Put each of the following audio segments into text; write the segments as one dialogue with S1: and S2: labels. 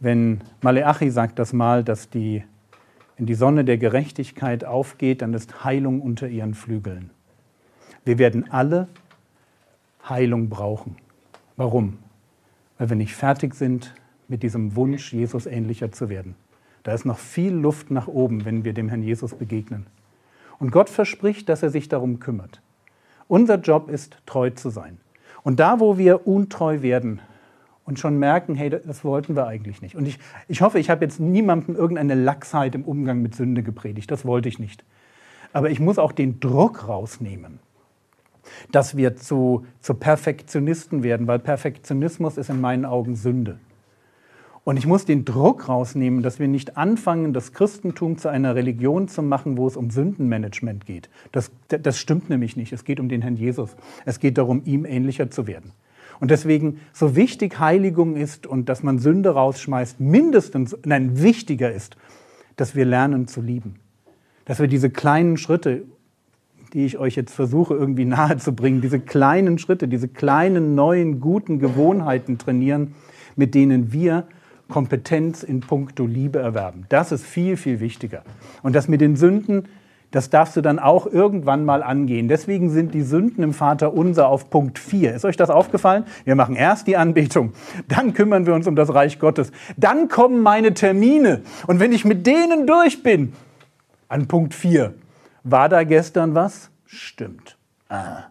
S1: Wenn Maleachi sagt das mal, dass die, wenn die Sonne der Gerechtigkeit aufgeht, dann ist Heilung unter ihren Flügeln. Wir werden alle Heilung brauchen. Warum? Weil wir nicht fertig sind mit diesem Wunsch, Jesus ähnlicher zu werden. Da ist noch viel Luft nach oben, wenn wir dem Herrn Jesus begegnen. Und Gott verspricht, dass er sich darum kümmert. Unser Job ist, treu zu sein. Und da, wo wir untreu werden, und schon merken, hey, das wollten wir eigentlich nicht. Und ich, ich hoffe, ich habe jetzt niemandem irgendeine Lachsheit im Umgang mit Sünde gepredigt. Das wollte ich nicht. Aber ich muss auch den Druck rausnehmen, dass wir zu, zu Perfektionisten werden, weil Perfektionismus ist in meinen Augen Sünde. Und ich muss den Druck rausnehmen, dass wir nicht anfangen, das Christentum zu einer Religion zu machen, wo es um Sündenmanagement geht. Das, das stimmt nämlich nicht. Es geht um den Herrn Jesus. Es geht darum, ihm ähnlicher zu werden. Und deswegen, so wichtig Heiligung ist und dass man Sünde rausschmeißt, mindestens, nein, wichtiger ist, dass wir lernen zu lieben. Dass wir diese kleinen Schritte, die ich euch jetzt versuche irgendwie nahezubringen, diese kleinen Schritte, diese kleinen neuen guten Gewohnheiten trainieren, mit denen wir Kompetenz in puncto Liebe erwerben. Das ist viel, viel wichtiger. Und das mit den Sünden, das darfst du dann auch irgendwann mal angehen. Deswegen sind die Sünden im Vater unser auf Punkt 4. Ist euch das aufgefallen? Wir machen erst die Anbetung, dann kümmern wir uns um das Reich Gottes, dann kommen meine Termine. Und wenn ich mit denen durch bin, an Punkt 4, war da gestern was? Stimmt. Ah.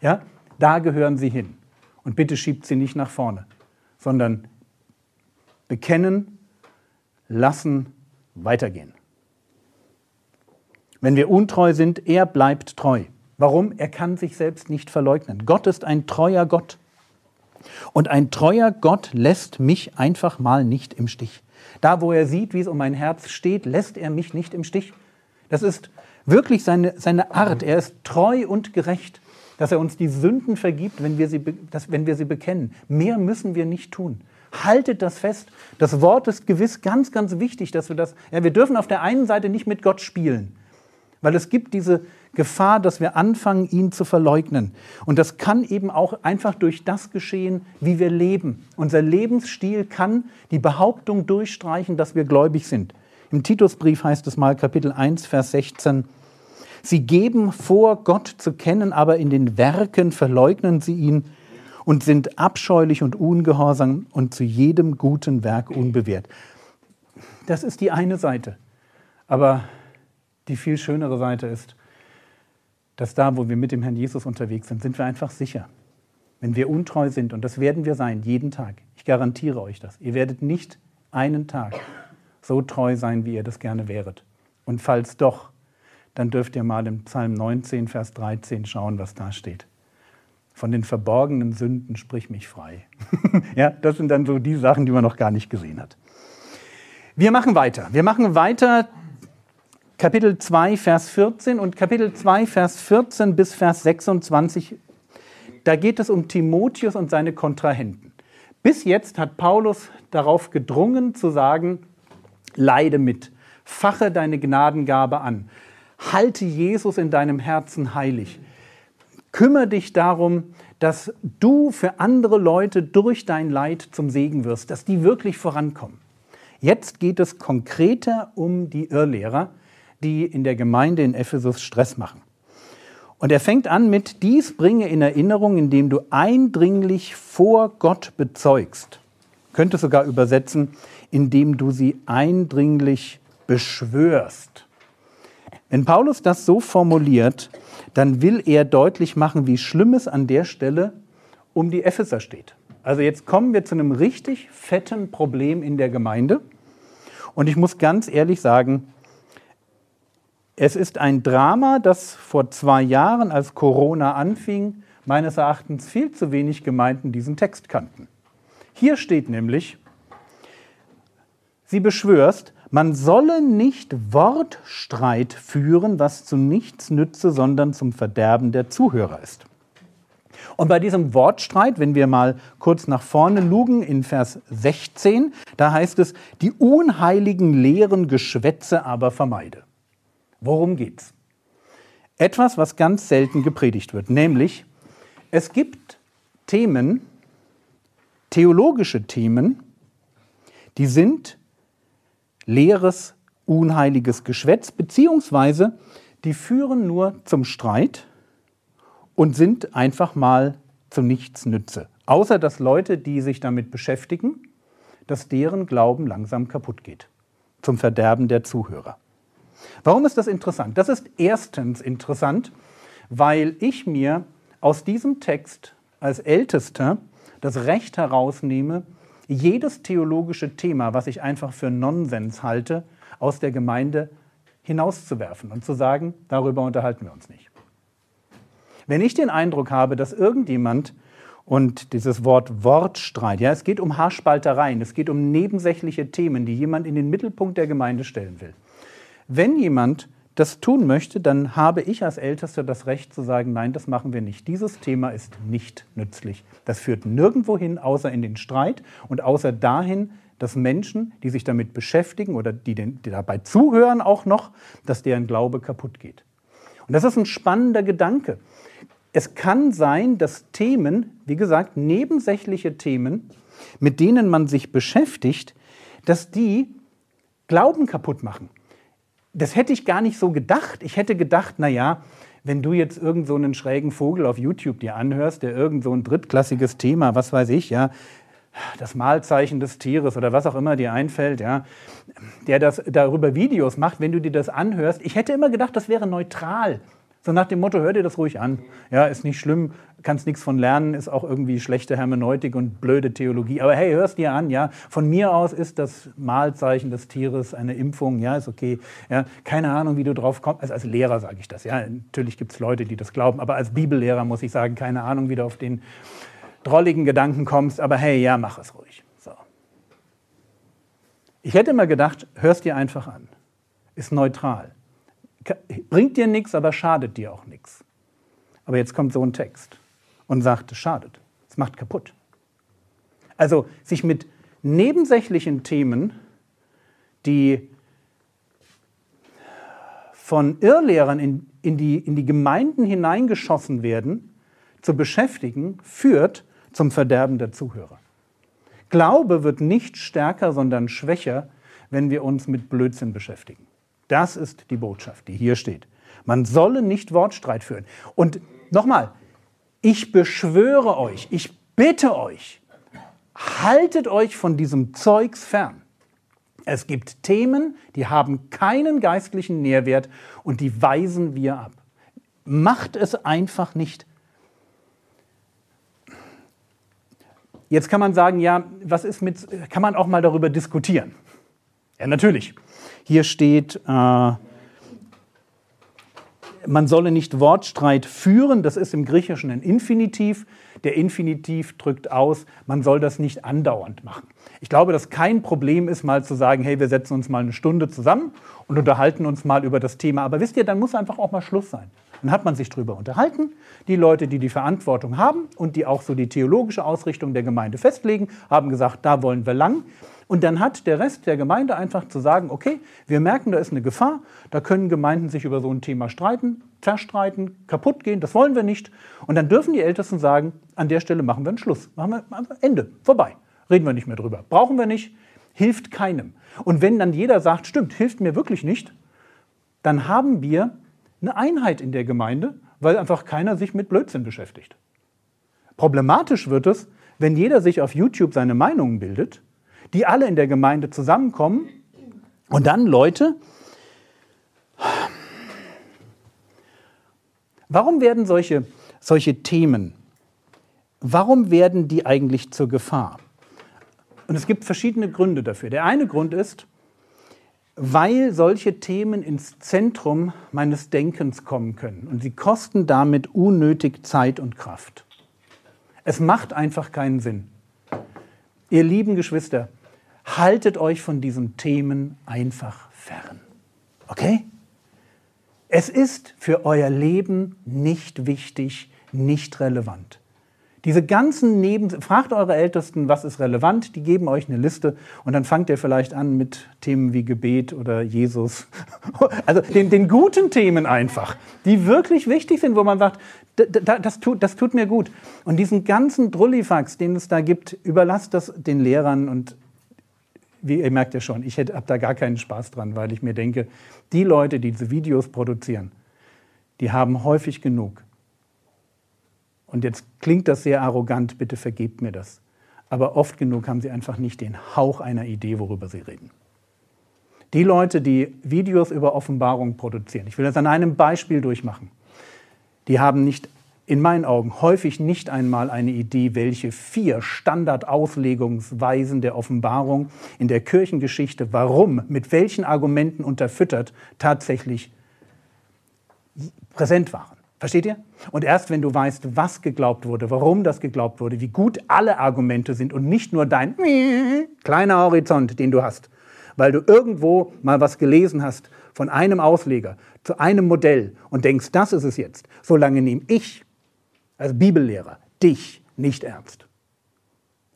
S1: Ja, da gehören sie hin. Und bitte schiebt sie nicht nach vorne, sondern bekennen, lassen, weitergehen. Wenn wir untreu sind, er bleibt treu. Warum? Er kann sich selbst nicht verleugnen. Gott ist ein treuer Gott. Und ein treuer Gott lässt mich einfach mal nicht im Stich. Da, wo er sieht, wie es um mein Herz steht, lässt er mich nicht im Stich. Das ist wirklich seine, seine Art. Er ist treu und gerecht, dass er uns die Sünden vergibt, wenn wir, sie, dass, wenn wir sie bekennen. Mehr müssen wir nicht tun. Haltet das fest. Das Wort ist gewiss ganz, ganz wichtig, dass wir das. Ja, wir dürfen auf der einen Seite nicht mit Gott spielen. Weil es gibt diese Gefahr, dass wir anfangen, ihn zu verleugnen. Und das kann eben auch einfach durch das geschehen, wie wir leben. Unser Lebensstil kann die Behauptung durchstreichen, dass wir gläubig sind. Im Titusbrief heißt es mal Kapitel 1, Vers 16, Sie geben vor, Gott zu kennen, aber in den Werken verleugnen sie ihn und sind abscheulich und ungehorsam und zu jedem guten Werk unbewehrt. Das ist die eine Seite. Aber die viel schönere Seite ist, dass da, wo wir mit dem Herrn Jesus unterwegs sind, sind wir einfach sicher. Wenn wir untreu sind, und das werden wir sein, jeden Tag, ich garantiere euch das, ihr werdet nicht einen Tag so treu sein, wie ihr das gerne wäret. Und falls doch, dann dürft ihr mal im Psalm 19, Vers 13 schauen, was da steht. Von den verborgenen Sünden sprich mich frei. ja, das sind dann so die Sachen, die man noch gar nicht gesehen hat. Wir machen weiter. Wir machen weiter Kapitel 2, Vers 14 und Kapitel 2, Vers 14 bis Vers 26, da geht es um Timotheus und seine Kontrahenten. Bis jetzt hat Paulus darauf gedrungen zu sagen, leide mit, fache deine Gnadengabe an, halte Jesus in deinem Herzen heilig, kümmere dich darum, dass du für andere Leute durch dein Leid zum Segen wirst, dass die wirklich vorankommen. Jetzt geht es konkreter um die Irrlehrer, die in der Gemeinde in Ephesus Stress machen. Und er fängt an mit, dies bringe in Erinnerung, indem du eindringlich vor Gott bezeugst. Könnte sogar übersetzen, indem du sie eindringlich beschwörst. Wenn Paulus das so formuliert, dann will er deutlich machen, wie schlimm es an der Stelle um die Epheser steht. Also jetzt kommen wir zu einem richtig fetten Problem in der Gemeinde. Und ich muss ganz ehrlich sagen, es ist ein Drama, das vor zwei Jahren, als Corona anfing, meines Erachtens viel zu wenig Gemeinden diesen Text kannten. Hier steht nämlich, sie beschwörst, man solle nicht Wortstreit führen, was zu nichts nütze, sondern zum Verderben der Zuhörer ist. Und bei diesem Wortstreit, wenn wir mal kurz nach vorne lugen in Vers 16, da heißt es, die unheiligen leeren Geschwätze aber vermeide. Worum geht's? Etwas, was ganz selten gepredigt wird, nämlich es gibt Themen, theologische Themen, die sind leeres, unheiliges Geschwätz, beziehungsweise die führen nur zum Streit und sind einfach mal zu nichts Nütze. Außer dass Leute, die sich damit beschäftigen, dass deren Glauben langsam kaputt geht. Zum Verderben der Zuhörer. Warum ist das interessant? Das ist erstens interessant, weil ich mir aus diesem Text als Ältester das Recht herausnehme, jedes theologische Thema, was ich einfach für Nonsens halte, aus der Gemeinde hinauszuwerfen und zu sagen, darüber unterhalten wir uns nicht. Wenn ich den Eindruck habe, dass irgendjemand und dieses Wort Wortstreit, ja, es geht um Haarspaltereien, es geht um nebensächliche Themen, die jemand in den Mittelpunkt der Gemeinde stellen will. Wenn jemand das tun möchte, dann habe ich als Ältester das Recht zu sagen, nein, das machen wir nicht. Dieses Thema ist nicht nützlich. Das führt nirgendwo hin, außer in den Streit und außer dahin, dass Menschen, die sich damit beschäftigen oder die, den, die dabei zuhören auch noch, dass deren Glaube kaputt geht. Und das ist ein spannender Gedanke. Es kann sein, dass Themen, wie gesagt, nebensächliche Themen, mit denen man sich beschäftigt, dass die Glauben kaputt machen das hätte ich gar nicht so gedacht. Ich hätte gedacht, na ja, wenn du jetzt irgend so einen schrägen Vogel auf YouTube dir anhörst, der irgend so ein drittklassiges Thema, was weiß ich, ja, das Mahlzeichen des Tieres oder was auch immer dir einfällt, ja, der das darüber Videos macht, wenn du dir das anhörst, ich hätte immer gedacht, das wäre neutral. So nach dem Motto, hör dir das ruhig an. Ja, ist nicht schlimm, kannst nichts von lernen, ist auch irgendwie schlechte Hermeneutik und blöde Theologie. Aber hey, hörst dir an, ja. Von mir aus ist das Mahlzeichen des Tieres eine Impfung, ja, ist okay. Ja, keine Ahnung, wie du drauf kommst. Also als Lehrer sage ich das, ja. Natürlich gibt es Leute, die das glauben, aber als Bibellehrer muss ich sagen, keine Ahnung, wie du auf den drolligen Gedanken kommst. Aber hey, ja, mach es ruhig. So. Ich hätte immer gedacht, hörst dir einfach an. Ist neutral bringt dir nichts, aber schadet dir auch nichts. Aber jetzt kommt so ein Text und sagt, es schadet, es macht kaputt. Also sich mit nebensächlichen Themen, die von Irrlehrern in, in, die, in die Gemeinden hineingeschossen werden, zu beschäftigen, führt zum Verderben der Zuhörer. Glaube wird nicht stärker, sondern schwächer, wenn wir uns mit Blödsinn beschäftigen. Das ist die Botschaft, die hier steht. Man solle nicht Wortstreit führen. Und nochmal, ich beschwöre euch, ich bitte euch, haltet euch von diesem Zeugs fern. Es gibt Themen, die haben keinen geistlichen Nährwert und die weisen wir ab. Macht es einfach nicht. Jetzt kann man sagen, ja, was ist mit, kann man auch mal darüber diskutieren? Ja, natürlich. Hier steht, äh, man solle nicht Wortstreit führen, das ist im Griechischen ein Infinitiv. Der Infinitiv drückt aus, man soll das nicht andauernd machen. Ich glaube, dass kein Problem ist, mal zu sagen, hey, wir setzen uns mal eine Stunde zusammen und unterhalten uns mal über das Thema. Aber wisst ihr, dann muss einfach auch mal Schluss sein. Dann hat man sich darüber unterhalten. Die Leute, die die Verantwortung haben und die auch so die theologische Ausrichtung der Gemeinde festlegen, haben gesagt, da wollen wir lang. Und dann hat der Rest der Gemeinde einfach zu sagen, okay, wir merken, da ist eine Gefahr, da können Gemeinden sich über so ein Thema streiten, zerstreiten, kaputt gehen, das wollen wir nicht. Und dann dürfen die Ältesten sagen, an der Stelle machen wir einen Schluss, machen wir Ende, vorbei, reden wir nicht mehr drüber, brauchen wir nicht, hilft keinem. Und wenn dann jeder sagt, stimmt, hilft mir wirklich nicht, dann haben wir eine Einheit in der Gemeinde, weil einfach keiner sich mit Blödsinn beschäftigt. Problematisch wird es, wenn jeder sich auf YouTube seine Meinungen bildet die alle in der Gemeinde zusammenkommen und dann Leute. Warum werden solche, solche Themen, warum werden die eigentlich zur Gefahr? Und es gibt verschiedene Gründe dafür. Der eine Grund ist, weil solche Themen ins Zentrum meines Denkens kommen können und sie kosten damit unnötig Zeit und Kraft. Es macht einfach keinen Sinn. Ihr lieben Geschwister, haltet euch von diesen Themen einfach fern. Okay? Es ist für euer Leben nicht wichtig, nicht relevant. Diese ganzen Neben... Fragt eure Ältesten, was ist relevant, die geben euch eine Liste und dann fangt ihr vielleicht an mit Themen wie Gebet oder Jesus. Also den, den guten Themen einfach, die wirklich wichtig sind, wo man sagt, das tut, das tut mir gut. Und diesen ganzen Drullifax, den es da gibt, überlasst das den Lehrern und wie ihr merkt ja schon, ich habe da gar keinen Spaß dran, weil ich mir denke, die Leute, die diese Videos produzieren, die haben häufig genug. Und jetzt klingt das sehr arrogant, bitte vergebt mir das. Aber oft genug haben sie einfach nicht den Hauch einer Idee, worüber sie reden. Die Leute, die Videos über Offenbarung produzieren, ich will das an einem Beispiel durchmachen, die haben nicht in meinen Augen häufig nicht einmal eine Idee, welche vier Standardauslegungsweisen der Offenbarung in der Kirchengeschichte, warum, mit welchen Argumenten unterfüttert, tatsächlich präsent waren. Versteht ihr? Und erst wenn du weißt, was geglaubt wurde, warum das geglaubt wurde, wie gut alle Argumente sind und nicht nur dein kleiner Horizont, den du hast, weil du irgendwo mal was gelesen hast von einem Ausleger zu einem Modell und denkst, das ist es jetzt, solange nehme ich als Bibellehrer dich nicht ernst.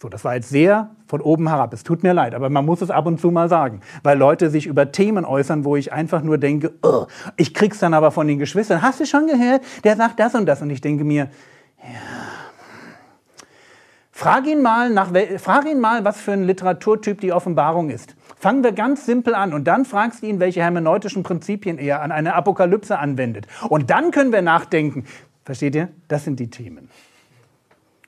S1: So, das war jetzt sehr von oben herab. Es tut mir leid, aber man muss es ab und zu mal sagen, weil Leute sich über Themen äußern, wo ich einfach nur denke, oh, ich krieg's dann aber von den Geschwistern. Hast du schon gehört? Der sagt das und das und ich denke mir, ja. Frag ihn mal, nach, frag ihn mal, was für ein Literaturtyp die Offenbarung ist. Fangen wir ganz simpel an und dann fragst du ihn, welche hermeneutischen Prinzipien er an eine Apokalypse anwendet. Und dann können wir nachdenken, Versteht ihr? Das sind die Themen.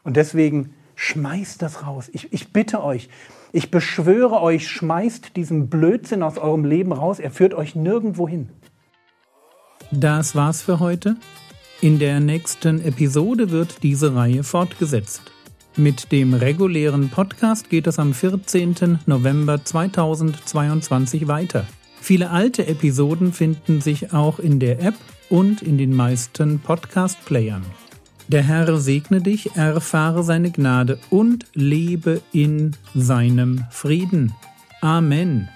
S1: Und deswegen schmeißt das raus. Ich, ich bitte euch, ich beschwöre euch, schmeißt diesen Blödsinn aus eurem Leben raus. Er führt euch nirgendwo hin.
S2: Das war's für heute. In der nächsten Episode wird diese Reihe fortgesetzt. Mit dem regulären Podcast geht es am 14. November 2022 weiter. Viele alte Episoden finden sich auch in der App und in den meisten Podcast-Playern. Der Herr segne dich, erfahre seine Gnade und lebe in seinem Frieden. Amen.